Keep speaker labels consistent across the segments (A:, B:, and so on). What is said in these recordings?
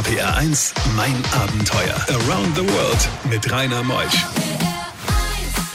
A: RPR 1, mein Abenteuer. Around the World mit Rainer Meusch.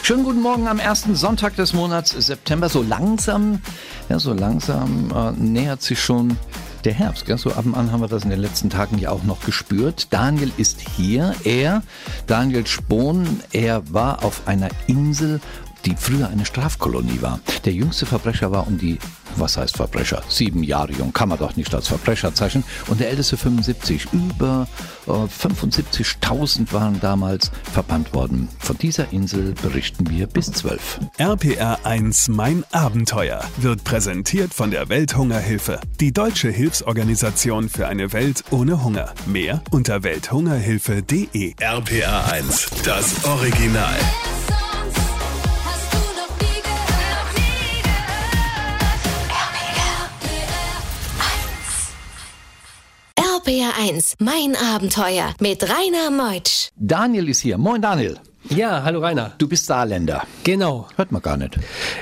B: Schönen guten Morgen am ersten Sonntag des Monats September. So langsam, ja, so langsam äh, nähert sich schon der Herbst. Gell? So ab und an haben wir das in den letzten Tagen ja auch noch gespürt. Daniel ist hier. Er, Daniel Spohn, er war auf einer Insel die früher eine Strafkolonie war. Der jüngste Verbrecher war um die, was heißt Verbrecher? Sieben Jahre jung, kann man doch nicht als Verbrecher zeichnen. Und der älteste 75. Über äh, 75.000 waren damals verbannt worden. Von dieser Insel berichten wir bis 12.
A: RPR 1 Mein Abenteuer wird präsentiert von der Welthungerhilfe, die deutsche Hilfsorganisation für eine Welt ohne Hunger. Mehr unter welthungerhilfe.de. RPR 1, das Original.
C: 1, mein Abenteuer mit Rainer Meutsch.
B: Daniel ist hier. Moin Daniel.
D: Ja, hallo Rainer.
B: Du bist Saarländer.
D: Genau.
B: Hört man gar nicht.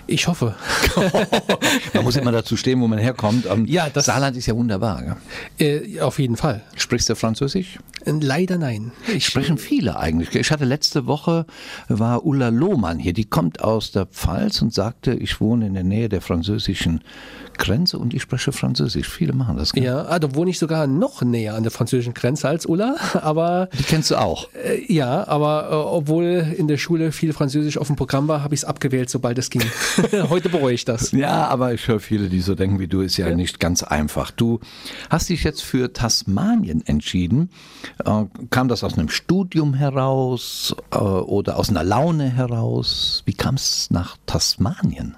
D: Ich hoffe.
B: Man muss immer dazu stehen, wo man herkommt. Ähm,
D: Ja, das-
B: Saarland ist ja wunderbar.
D: Äh, auf jeden Fall.
B: Sprichst du Französisch?
D: Äh, Leider nein. Ich
B: Sprechen viele eigentlich. Ich hatte letzte Woche, war Ulla Lohmann hier, die kommt aus der Pfalz und sagte, ich wohne in der Nähe der französischen Grenze und ich spreche Französisch. Viele machen das. Gell?
D: ja, ah, da wohne ich sogar noch näher an der französischen Grenze als Ulla, aber
B: Die kennst du auch.
D: äh, ja, aber äh, obwohl in der Schule viel Französisch auf dem Programm war, habe ich es abgewählt, sobald es ging. Heute bereue ich das.
B: Ja, aber ich höre viele, die so denken wie du, ist ja, nicht ganz einfach. Du hast dich jetzt für Tasmanien entschieden. Äh, kam das aus einem Studium heraus äh, oder aus einer Laune heraus? Wie kam es nach Tasmanien?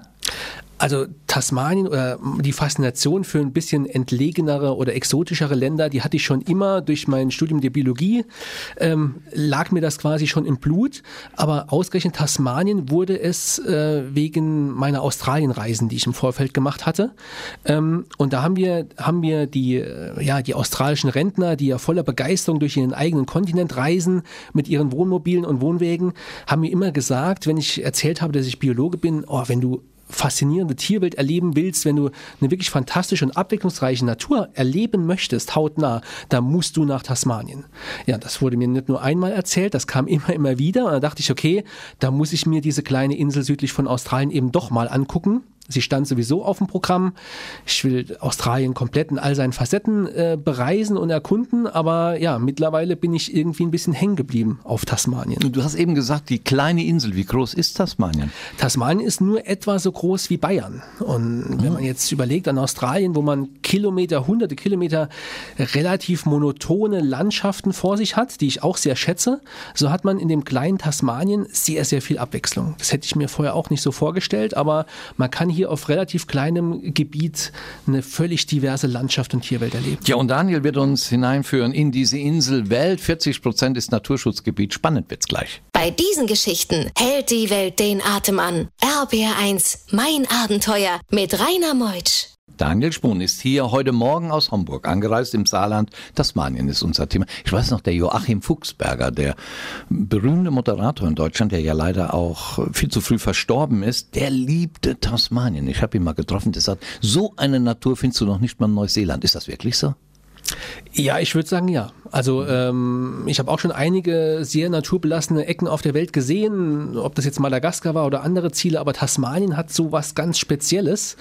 D: Also Tasmanien oder die Faszination für ein bisschen entlegenere oder exotischere Länder, die hatte ich schon immer durch mein Studium der Biologie, ähm, lag mir das quasi schon im Blut. Aber ausgerechnet Tasmanien wurde es äh, wegen meiner Australienreisen, die ich im Vorfeld gemacht hatte. Ähm, und da haben wir, haben wir die, äh, ja, die australischen Rentner, die ja voller Begeisterung durch ihren eigenen Kontinent reisen mit ihren Wohnmobilen und Wohnwägen, haben mir immer gesagt, wenn ich erzählt habe, dass ich Biologe bin, oh, wenn du faszinierende Tierwelt erleben willst, wenn du eine wirklich fantastische und abwechslungsreiche Natur erleben möchtest, hautnah, dann musst du nach Tasmanien. Ja, das wurde mir nicht nur einmal erzählt, das kam immer, immer wieder. Und da dachte ich, okay, da muss ich mir diese kleine Insel südlich von Australien eben doch mal angucken. Sie stand sowieso auf dem Programm. Ich will Australien komplett in all seinen Facetten äh, bereisen und erkunden, aber ja, mittlerweile bin ich irgendwie ein bisschen hängen geblieben auf Tasmanien.
B: Du hast eben gesagt, die kleine Insel, wie groß ist Tasmanien?
D: Tasmanien ist nur etwa so groß wie Bayern. Und wenn man jetzt überlegt an Australien, wo man Kilometer, hunderte Kilometer relativ monotone Landschaften vor sich hat, die ich auch sehr schätze, so hat man in dem kleinen Tasmanien sehr, sehr viel Abwechslung. Das hätte ich mir vorher auch nicht so vorgestellt, aber man kann hier auf relativ kleinem Gebiet eine völlig diverse Landschaft und Tierwelt erleben.
B: Ja, und Daniel wird uns hineinführen in diese Inselwelt. 40 Prozent ist Naturschutzgebiet. Spannend wird's gleich.
C: Bei diesen Geschichten hält die Welt den Atem an. RPR 1, mein Abenteuer mit Rainer Meutsch.
B: Daniel Spohn ist hier heute Morgen aus Homburg angereist im Saarland. Tasmanien ist unser Thema. Ich weiß noch, der Joachim Fuchsberger, der berühmte Moderator in Deutschland, der ja leider auch viel zu früh verstorben ist, der liebte Tasmanien. Ich habe ihn mal getroffen, der sagt, so eine Natur findest du noch nicht mal in Neuseeland. Ist das wirklich so?
D: Ja, ich würde sagen ja. Also ähm, ich habe auch schon einige sehr naturbelassene Ecken auf der Welt gesehen, ob das jetzt Madagaskar war oder andere Ziele, aber Tasmanien hat so was ganz Spezielles.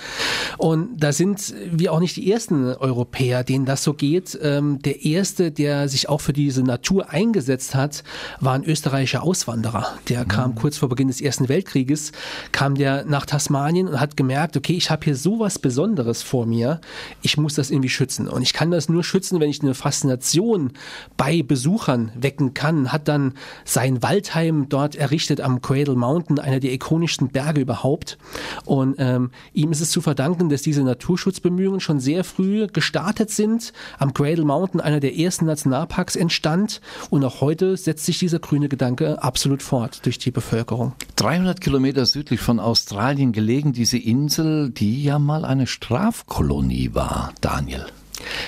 D: Und da sind wir auch nicht die ersten Europäer, denen das so geht. Ähm, der erste, der sich auch für diese Natur eingesetzt hat, war ein österreichischer Auswanderer. Der kam kurz vor Beginn des Ersten Weltkrieges, kam der nach Tasmanien und hat gemerkt, okay, ich habe hier so was Besonderes vor mir, ich muss das irgendwie schützen. Und ich kann das nur schützen, wenn ich eine Faszination bei Besuchern wecken kann, hat dann sein Waldheim dort errichtet am Cradle Mountain, einer der ikonischsten Berge überhaupt. Und ähm, ihm ist es zu verdanken, dass diese Naturschutzbemühungen schon sehr früh gestartet sind. Am Cradle Mountain einer der ersten Nationalparks entstand und auch heute setzt sich dieser grüne Gedanke absolut fort durch die Bevölkerung.
B: 300 Kilometer südlich von Australien gelegen, diese Insel, die ja mal eine Strafkolonie war, Daniel.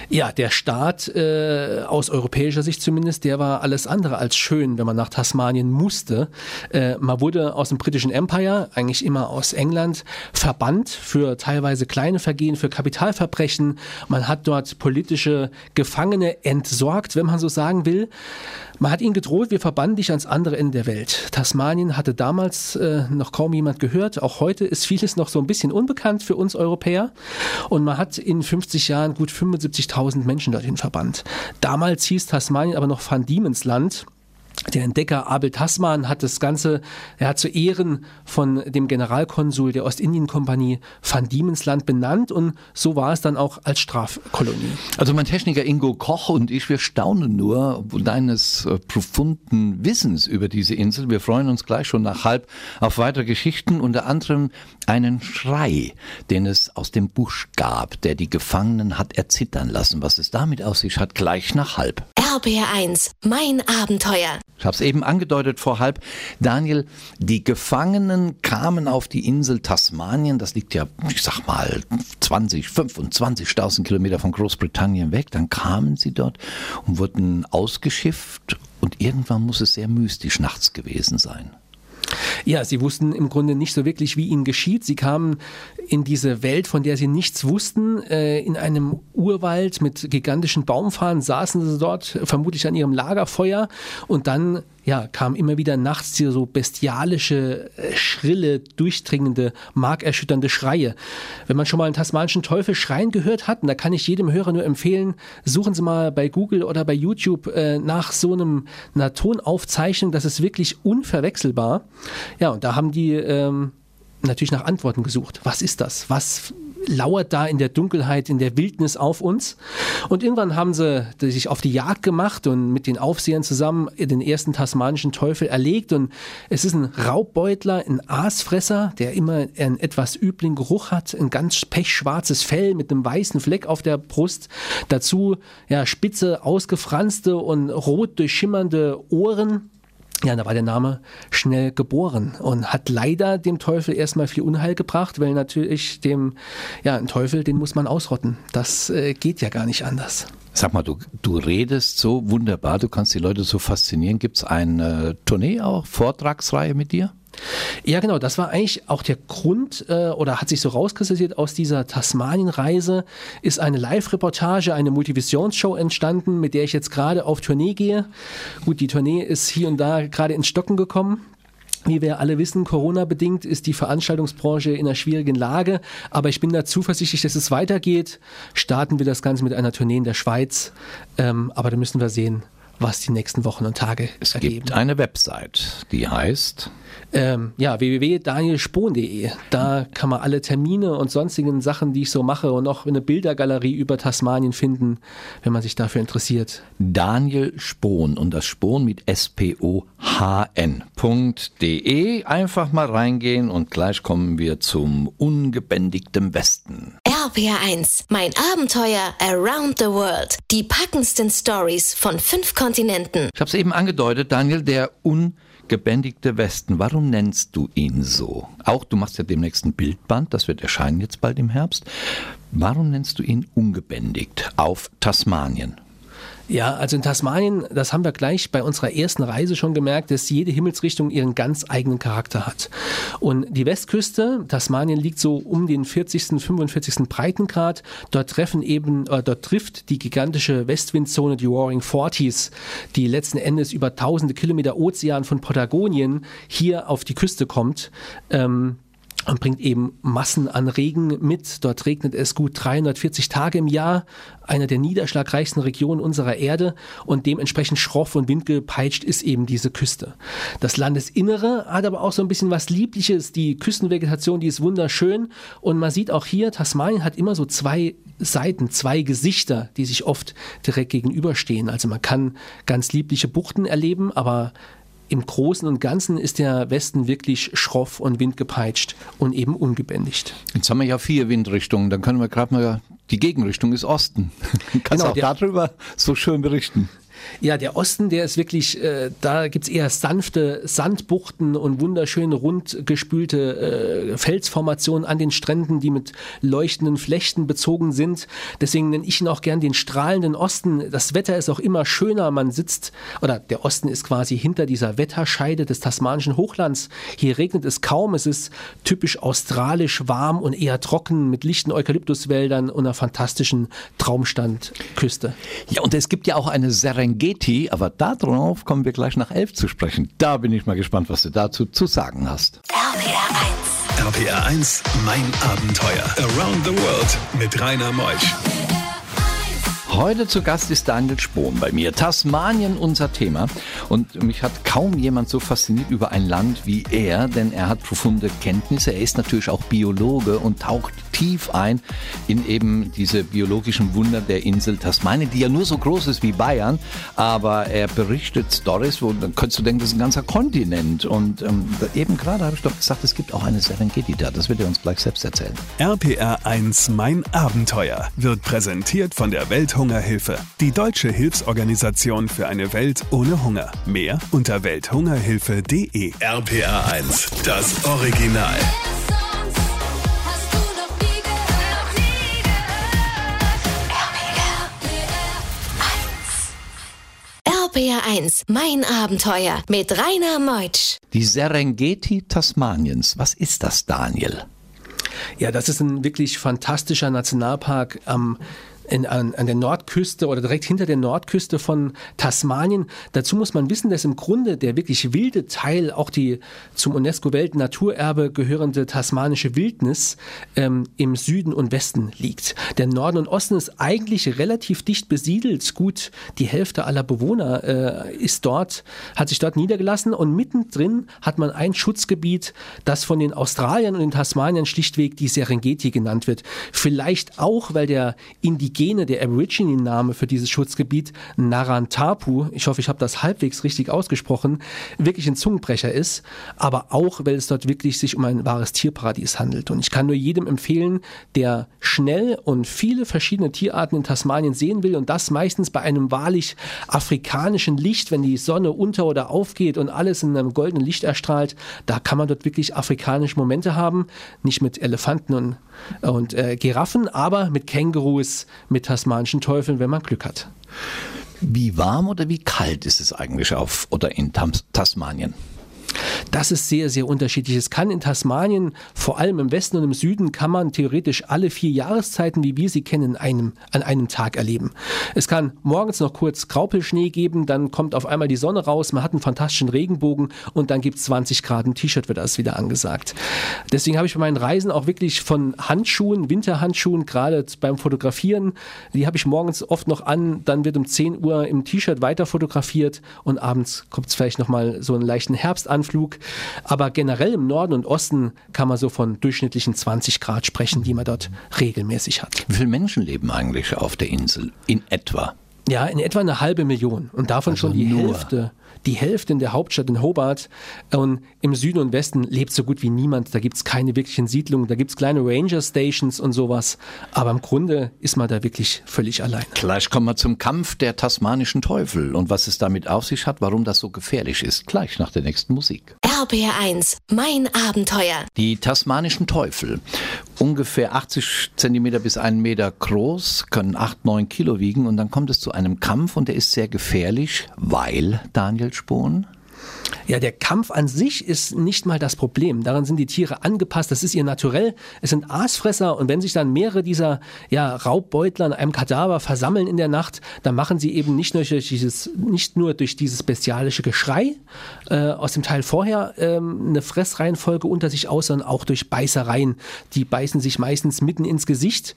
D: Ja, der Staat äh, aus europäischer Sicht zumindest, der war alles andere als schön, wenn man nach Tasmanien musste. Äh, man wurde aus dem britischen Empire, eigentlich immer aus England, verbannt für teilweise kleine Vergehen, für Kapitalverbrechen. Man hat dort politische Gefangene entsorgt, wenn man so sagen will. Man hat ihnen gedroht, wir verbannen dich ans andere Ende der Welt. Tasmanien hatte damals äh, noch kaum jemand gehört. Auch heute ist vieles noch so ein bisschen unbekannt für uns Europäer. Und man hat in 50 Jahren gut 75.000 Menschen dorthin verbannt. Damals hieß Tasmanien aber noch Van Diemen's Land. Der Entdecker Abel Tasman hat das Ganze, er hat zu Ehren von dem Generalkonsul der Ostindien-Kompanie Van Diemensland benannt und so war es dann auch als Strafkolonie.
B: Also mein Techniker Ingo Koch und ich, wir staunen nur deines äh, profunden Wissens über diese Insel. Wir freuen uns gleich schon nach halb auf weitere Geschichten, unter anderem einen Schrei, den es aus dem Busch gab, der die Gefangenen hat erzittern lassen. Was es damit aus sich hat, gleich nach halb.
C: RBR1, mein Abenteuer.
B: Ich habe es eben angedeutet vor halb. Daniel, die Gefangenen kamen auf die Insel Tasmanien. Das liegt ja, ich sag mal, 20, 25.000 Kilometer von Großbritannien weg. Dann kamen sie dort und wurden ausgeschifft. Und irgendwann muss es sehr mystisch nachts gewesen sein.
D: Ja, sie wussten im Grunde nicht so wirklich, wie ihnen geschieht. Sie kamen in diese Welt, von der sie nichts wussten, äh, in einem Urwald mit gigantischen Baumfarnen saßen sie dort, vermutlich an ihrem Lagerfeuer und dann ja, kam immer wieder nachts diese so bestialische, äh, schrille, durchdringende, markerschütternde Schreie. Wenn man schon mal einen tasmanischen Teufel schreien gehört hat, und da kann ich jedem Hörer nur empfehlen, suchen Sie mal bei Google oder bei YouTube äh, nach so einem, einer Tonaufzeichnung, das ist wirklich unverwechselbar. Ja, und da haben die ähm, natürlich nach Antworten gesucht. Was ist das? Was lauert da in der Dunkelheit, in der Wildnis auf uns. Und irgendwann haben sie sich auf die Jagd gemacht und mit den Aufsehern zusammen den ersten tasmanischen Teufel erlegt. Und es ist ein Raubbeutler, ein Aasfresser, der immer einen etwas üblen Geruch hat, ein ganz pechschwarzes Fell mit einem weißen Fleck auf der Brust. Dazu ja, spitze, ausgefranste und rot durchschimmernde Ohren ja, da war der Name schnell geboren und hat leider dem Teufel erstmal viel Unheil gebracht, weil natürlich dem, ja, ein Teufel, den muss man ausrotten. Das äh, geht ja gar nicht anders.
B: Sag mal, du, du redest so wunderbar, du kannst die Leute so faszinieren. Gibt es eine Tournee auch, Vortragsreihe mit dir?
D: Ja, genau. Das war eigentlich auch der Grund äh, oder hat sich so rauskristallisiert aus dieser Tasmanien-Reise ist eine Live-Reportage, eine Multivisionsshow entstanden, mit der ich jetzt gerade auf Tournee gehe. Gut, die Tournee ist hier und da gerade ins Stocken gekommen. Wie wir alle wissen, Corona-bedingt ist die Veranstaltungsbranche in einer schwierigen Lage, aber ich bin da zuversichtlich, dass es weitergeht. Starten wir das Ganze mit einer Tournee in der Schweiz, ähm, aber da müssen wir sehen, was die nächsten Wochen und Tage
B: es
D: ergeben.
B: Es gibt eine Website, die heißt
D: ähm, ja, www.danielspohn.de. Da kann man alle Termine und sonstigen Sachen, die ich so mache und auch eine Bildergalerie über Tasmanien finden, wenn man sich dafür interessiert.
B: Daniel Spohn und das Spohn mit S-P-O-H-N.de. Einfach mal reingehen und gleich kommen wir zum ungebändigten Westen.
C: RPR1, mein Abenteuer around the world. Die packendsten Stories von fünf Kontinenten.
B: Ich habe es eben angedeutet, Daniel, der ungebändigte gebändigte Westen. Warum nennst du ihn so? Auch du machst ja demnächst ein Bildband, das wird erscheinen jetzt bald im Herbst. Warum nennst du ihn ungebändigt auf Tasmanien?
D: Ja, also in Tasmanien, das haben wir gleich bei unserer ersten Reise schon gemerkt, dass jede Himmelsrichtung ihren ganz eigenen Charakter hat. Und die Westküste, Tasmanien liegt so um den 40., 45. Breitengrad. Dort treffen eben, äh, dort trifft die gigantische Westwindzone, die Roaring Forties, die letzten Endes über tausende Kilometer Ozean von Patagonien hier auf die Küste kommt. Ähm, und bringt eben Massen an Regen mit. Dort regnet es gut 340 Tage im Jahr, einer der niederschlagreichsten Regionen unserer Erde und dementsprechend schroff und windgepeitscht ist eben diese Küste. Das Landesinnere hat aber auch so ein bisschen was Liebliches. Die Küstenvegetation, die ist wunderschön und man sieht auch hier, Tasmanien hat immer so zwei Seiten, zwei Gesichter, die sich oft direkt gegenüberstehen. Also man kann ganz liebliche Buchten erleben, aber im Großen und Ganzen ist der Westen wirklich schroff und windgepeitscht und eben ungebändigt.
B: Jetzt haben wir ja vier Windrichtungen, dann können wir gerade mal, die Gegenrichtung ist Osten. Kannst genau, du auch darüber so schön berichten?
D: Ja, der Osten, der ist wirklich, äh, da gibt's eher sanfte Sandbuchten und wunderschön rund gespülte äh, Felsformationen an den Stränden, die mit leuchtenden Flechten bezogen sind. Deswegen nenne ich ihn auch gern den strahlenden Osten. Das Wetter ist auch immer schöner. Man sitzt, oder der Osten ist quasi hinter dieser Wetterscheide des tasmanischen Hochlands. Hier regnet es kaum. Es ist typisch australisch warm und eher trocken mit lichten Eukalyptuswäldern und einer fantastischen Traumstandküste.
B: Ja, und es gibt ja auch eine Serengeti, aber darauf kommen wir gleich nach elf zu sprechen. Da bin ich mal gespannt, was du dazu zu sagen hast.
C: RPR 1.
A: RPR 1, mein Abenteuer. Around the World mit Rainer Meusch.
B: Heute zu Gast ist Daniel Spohn bei mir. Tasmanien unser Thema. Und mich hat kaum jemand so fasziniert über ein Land wie er, denn er hat profunde Kenntnisse. Er ist natürlich auch Biologe und taucht tief ein in eben diese biologischen Wunder der Insel Tasmanien, die ja nur so groß ist wie Bayern. Aber er berichtet Stories, wo dann könntest du denken, das ist ein ganzer Kontinent. Und ähm, eben gerade habe ich doch gesagt, es gibt auch eine Serengeti da. Das wird er uns gleich selbst erzählen.
A: RPR 1, mein Abenteuer wird präsentiert von der Welthungerhilfe. Die deutsche Hilfsorganisation für eine Welt ohne Hunger. Mehr unter welthungerhilfe.de. RPR 1, das Original.
E: Hast du noch nie gehört? Nie
C: RPR 1, mein Abenteuer mit Rainer Meutsch.
B: Die Serengeti Tasmaniens. Was ist das, Daniel?
D: Ja, das ist ein wirklich fantastischer Nationalpark am in, an, an der Nordküste oder direkt hinter der Nordküste von Tasmanien. Dazu muss man wissen, dass im Grunde der wirklich wilde Teil, auch die zum UNESCO-Weltnaturerbe gehörende tasmanische Wildnis, ähm, im Süden und Westen liegt. Der Norden und Osten ist eigentlich relativ dicht besiedelt. Gut, die Hälfte aller Bewohner äh, ist dort, hat sich dort niedergelassen und mittendrin hat man ein Schutzgebiet, das von den Australiern und den Tasmaniern schlichtweg die Serengeti genannt wird. Vielleicht auch, weil der Indigene, der Aborigine-Name für dieses Schutzgebiet, Narantapu, ich hoffe, ich habe das halbwegs richtig ausgesprochen, wirklich ein Zungenbrecher ist, aber auch, weil es dort wirklich sich um ein wahres Tierparadies handelt. Und ich kann nur jedem empfehlen, der schnell und viele verschiedene Tierarten in Tasmanien sehen will und das meistens bei einem wahrlich afrikanischen Licht, wenn die Sonne unter oder aufgeht und alles in einem goldenen Licht erstrahlt, da kann man dort wirklich afrikanische Momente haben, nicht mit Elefanten und, und äh, Giraffen, aber mit Kängurus, mit tasmanischen Teufeln, wenn man Glück hat.
B: Wie warm oder wie kalt ist es eigentlich auf oder in Tasmanien?
D: Das ist sehr, sehr unterschiedlich. Es kann in Tasmanien, vor allem im Westen und im Süden, kann man theoretisch alle vier Jahreszeiten, wie wir sie kennen, einem, an einem Tag erleben. Es kann morgens noch kurz Graupelschnee geben, dann kommt auf einmal die Sonne raus, man hat einen fantastischen Regenbogen und dann gibt es 20 Grad im T-Shirt, wird das wieder angesagt. Deswegen habe ich bei meinen Reisen auch wirklich von Handschuhen, Winterhandschuhen, gerade beim Fotografieren, die habe ich morgens oft noch an, dann wird um 10 Uhr im T-Shirt weiter fotografiert und abends kommt es vielleicht nochmal so einen leichten Herbstanflug. Aber generell im Norden und Osten kann man so von durchschnittlichen 20 Grad sprechen, die man dort regelmäßig hat.
B: Wie viele Menschen leben eigentlich auf der Insel in etwa?
D: Ja, in etwa eine halbe Million und davon
B: Also
D: schon die
B: nur.
D: Hälfte. Die Hälfte in der Hauptstadt in Hobart und im Süden und Westen lebt so gut wie niemand. Da gibt's keine wirklichen Siedlungen, da gibt's kleine Ranger Stations und sowas. Aber im Grunde ist man da wirklich völlig allein.
B: Gleich kommen wir zum Kampf der tasmanischen Teufel und was es damit auf sich hat, warum das so gefährlich ist. Gleich nach der nächsten Musik.
C: RPR 1, mein Abenteuer.
B: Die tasmanischen Teufel, ungefähr 80 Zentimeter bis einen Meter groß, können 8, 9 Kilo wiegen und dann kommt es zu einem Kampf und der ist sehr gefährlich, weil, Daniel Spohn,
D: Ja, der Kampf an sich ist nicht mal das Problem. Daran sind die Tiere angepasst. Das ist ihr Naturell. Es sind Aasfresser und wenn sich dann mehrere dieser ja, Raubbeutler an einem Kadaver versammeln in der Nacht, dann machen sie eben nicht nur durch dieses, nicht nur durch dieses bestialische Geschrei äh, aus dem Teil vorher ähm, eine Fressreihenfolge unter sich aus, sondern auch durch Beißereien. Die beißen sich meistens mitten ins Gesicht.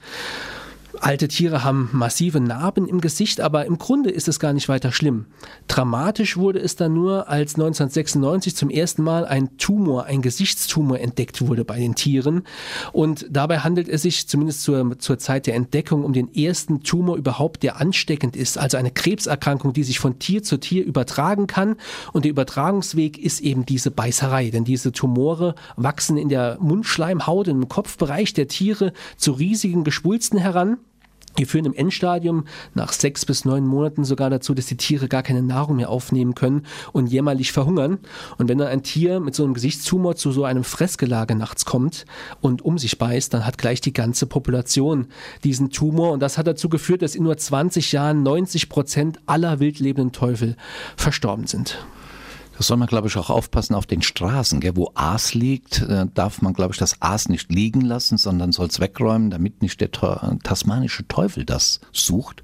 D: Alte Tiere haben massive Narben im Gesicht, aber im Grunde ist es gar nicht weiter schlimm. Dramatisch wurde es dann nur, als 1996 zum ersten Mal ein Tumor, ein Gesichtstumor entdeckt wurde bei den Tieren. Und dabei handelt es sich zumindest zur, zur Zeit der Entdeckung um den ersten Tumor überhaupt, der ansteckend ist. Also eine Krebserkrankung, die sich von Tier zu Tier übertragen kann. Und der Übertragungsweg ist eben diese Beißerei. Denn diese Tumore wachsen in der Mundschleimhaut, im Kopfbereich der Tiere zu riesigen Geschwulsten heran. Die führen im Endstadium nach sechs bis neun Monaten sogar dazu, dass die Tiere gar keine Nahrung mehr aufnehmen können und jämmerlich verhungern. Und wenn dann ein Tier mit so einem Gesichtstumor zu so einem Fressgelage nachts kommt und um sich beißt, dann hat gleich die ganze Population diesen Tumor. Und das hat dazu geführt, dass in nur 20 Jahren 90 Prozent aller wildlebenden Teufel verstorben sind.
B: Da soll man, glaube ich, auch aufpassen auf den Straßen. Gell? Wo Aas liegt, äh, darf man, glaube ich, das Aas nicht liegen lassen, sondern soll es wegräumen, damit nicht der ta tasmanische Teufel das sucht.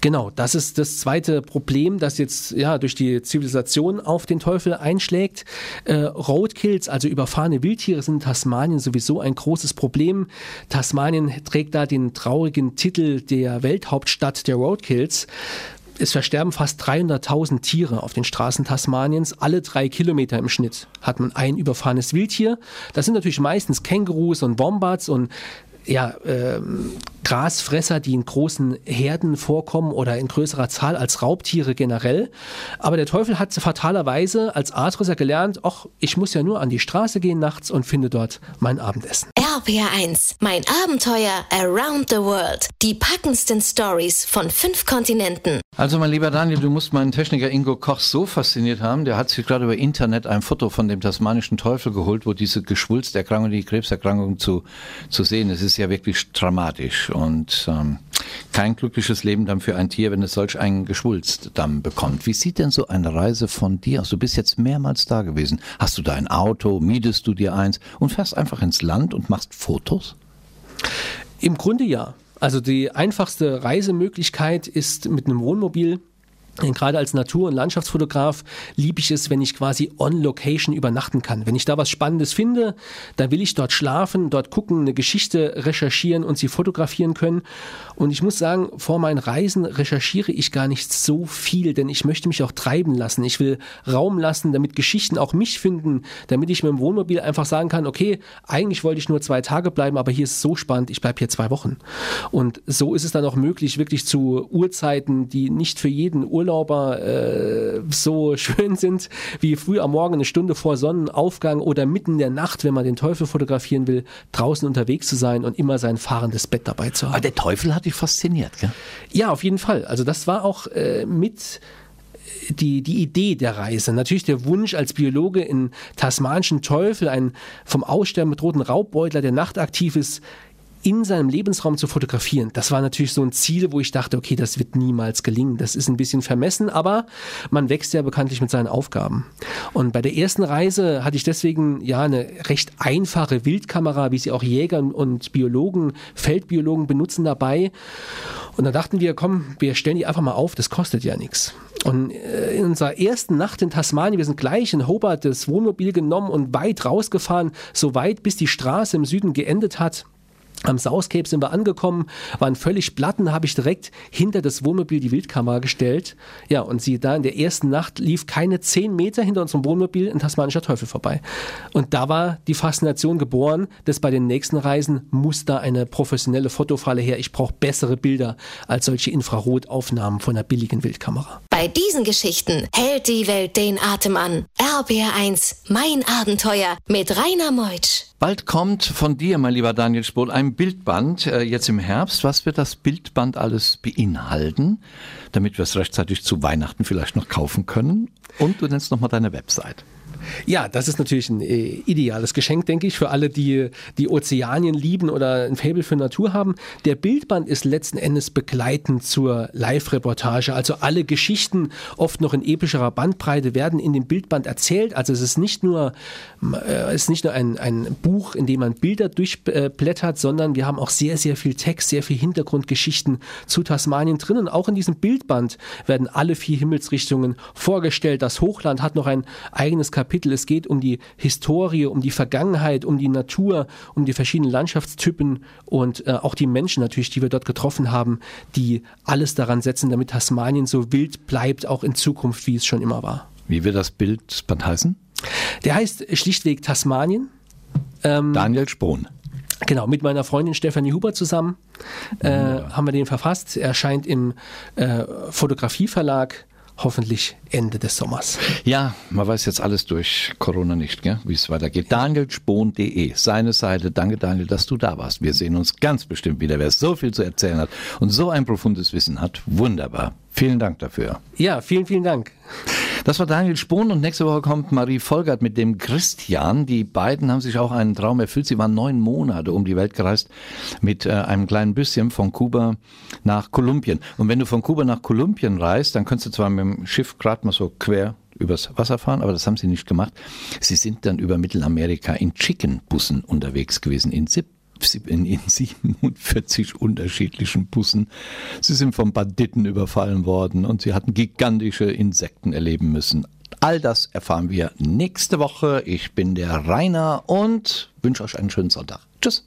D: Genau, das ist das zweite Problem, das jetzt ja durch die Zivilisation auf den Teufel einschlägt. Äh, Roadkills, also überfahrene Wildtiere, sind in Tasmanien sowieso ein großes Problem. Tasmanien trägt da den traurigen Titel der Welthauptstadt der Roadkills. Es versterben fast 300.000 Tiere auf den Straßen Tasmaniens. Alle drei Kilometer im Schnitt hat man ein überfahrenes Wildtier. Das sind natürlich meistens Kängurus und Wombats und ja, ähm, Grasfresser, die in großen Herden vorkommen oder in größerer Zahl als Raubtiere generell. Aber der Teufel hat fatalerweise als Artrisser gelernt, ach, ich muss ja nur an die Straße gehen nachts und finde dort mein Abendessen.
C: RPR1, mein Abenteuer around the world. Die packendsten Stories von fünf Kontinenten.
B: Also mein lieber Daniel, du musst meinen Techniker Ingo Koch so fasziniert haben, der hat sich gerade über Internet ein Foto von dem tasmanischen Teufel geholt, wo diese Geschwulsterkrankung, die Krebserkrankung zu, zu sehen ist. Es ist ja wirklich dramatisch und ähm, kein glückliches Leben dann für ein Tier, wenn es solch einen Geschwulst dann bekommt. Wie sieht denn so eine Reise von dir aus? Du bist jetzt mehrmals da gewesen. Hast du da ein Auto, mietest du dir eins und fährst einfach ins Land und machst Fotos?
D: Im Grunde ja. Also die einfachste Reisemöglichkeit ist mit einem Wohnmobil. Denn gerade als Natur- und Landschaftsfotograf liebe ich es, wenn ich quasi on Location übernachten kann. Wenn ich da was Spannendes finde, dann will ich dort schlafen, dort gucken, eine Geschichte recherchieren und sie fotografieren können. Und ich muss sagen, vor meinen Reisen recherchiere ich gar nicht so viel, denn ich möchte mich auch treiben lassen. Ich will Raum lassen, damit Geschichten auch mich finden, damit ich mit dem Wohnmobil einfach sagen kann, okay, eigentlich wollte ich nur zwei Tage bleiben, aber hier ist es so spannend, ich bleibe hier zwei Wochen. Und so ist es dann auch möglich, wirklich zu Uhrzeiten, die nicht für jeden Urlauber äh, so schön sind, wie früh am Morgen eine Stunde vor Sonnenaufgang oder mitten in der Nacht, wenn man den Teufel fotografieren will, draußen unterwegs zu sein und immer sein fahrendes Bett dabei zu haben.
B: Aber der Teufel hat dich fasziniert, gell?
D: Ja, auf jeden Fall. Also das war auch äh, mit die, die Idee der Reise. Natürlich der Wunsch als Biologe in tasmanischen Teufel, ein vom Aussterben bedrohten Raubbeutler, der nachtaktiv ist, in seinem Lebensraum zu fotografieren. Das war natürlich so ein Ziel, wo ich dachte, okay, das wird niemals gelingen. Das ist ein bisschen vermessen, aber man wächst ja bekanntlich mit seinen Aufgaben. Und bei der ersten Reise hatte ich deswegen ja eine recht einfache Wildkamera, wie sie auch Jäger und Biologen, Feldbiologen benutzen dabei. Und dann dachten wir, komm, wir stellen die einfach mal auf, das kostet ja nichts. Und äh, in unserer ersten Nacht in Tasmanien, wir sind gleich in Hobart das Wohnmobil genommen und weit rausgefahren, so weit, bis die Straße im Süden geendet hat. Am South Cape sind wir angekommen, waren völlig platten, habe ich direkt hinter das Wohnmobil die Wildkamera gestellt. Ja, und sie da in der ersten Nacht lief keine zehn Meter hinter unserem Wohnmobil ein tasmanischer Teufel vorbei. Und da war die Faszination geboren, dass bei den nächsten Reisen muss da eine professionelle Fotofalle her. Ich brauche bessere Bilder als solche Infrarotaufnahmen von einer billigen Wildkamera.
C: Bei diesen Geschichten hält die Welt den Atem an. RBR1, mein Abenteuer mit Rainer Meutsch.
B: Bald kommt von dir, mein lieber Daniel Spohl, ein Bildband, äh, jetzt im Herbst. Was wird das Bildband alles beinhalten, damit wir es rechtzeitig zu Weihnachten vielleicht noch kaufen können? Und du nennst nochmal deine Website.
D: Ja, das ist natürlich ein äh, ideales Geschenk, denke ich, für alle, die die Ozeanien lieben oder ein Faible für Natur haben. Der Bildband ist letzten Endes begleitend zur Live-Reportage. Also alle Geschichten, oft noch in epischerer Bandbreite, werden in dem Bildband erzählt. Also es ist nicht nur, äh, ist nicht nur ein, ein Buch, in dem man Bilder durchblättert, sondern wir haben auch sehr, sehr viel Text, sehr viel Hintergrundgeschichten zu Tasmanien drin. Und auch in diesem Bildband werden alle vier Himmelsrichtungen vorgestellt. Das Hochland hat noch ein eigenes Kapitel. Es geht um die Historie, um die Vergangenheit, um die Natur, um die verschiedenen Landschaftstypen und äh, auch die Menschen natürlich, die wir dort getroffen haben, die alles daran setzen, damit Tasmanien so wild bleibt, auch in Zukunft, wie es schon immer war.
B: Wie wird das Bildband heißen?
D: Der heißt schlichtweg Tasmanien. Ähm,
B: Daniel Spohn.
D: Genau, mit meiner Freundin Stefanie Huber zusammen äh, haben wir den verfasst. Er erscheint im äh, Fotografieverlag hoffentlich Ende des Sommers.
B: Ja, man weiß jetzt alles durch Corona nicht, wie es weitergeht. DanielSpohn.de, seine Seite. Danke, Daniel, dass du da warst. Wir sehen uns ganz bestimmt wieder. Wer so viel zu erzählen hat und so ein profundes Wissen hat, wunderbar. Vielen Dank dafür.
D: Ja, vielen, vielen Dank.
B: Das war Daniel Spohn und nächste Woche kommt Marie Volgert mit dem Christian. Die beiden haben sich auch einen Traum erfüllt. Sie waren neun Monate um die Welt gereist mit äh, einem kleinen Büsschen von Kuba nach Kolumbien. Und wenn du von Kuba nach Kolumbien reist, dann kannst du zwar mit dem Schiff gerade mal so quer übers Wasser fahren, aber das haben sie nicht gemacht. Sie sind dann über Mittelamerika in Chicken-Bussen unterwegs gewesen, in 70 in, in 47 unterschiedlichen Bussen. Sie sind von Banditen überfallen worden und sie hatten gigantische Insekten erleben müssen. All das erfahren wir nächste Woche. Ich bin der Rainer und wünsche euch einen schönen Sonntag. Tschüss.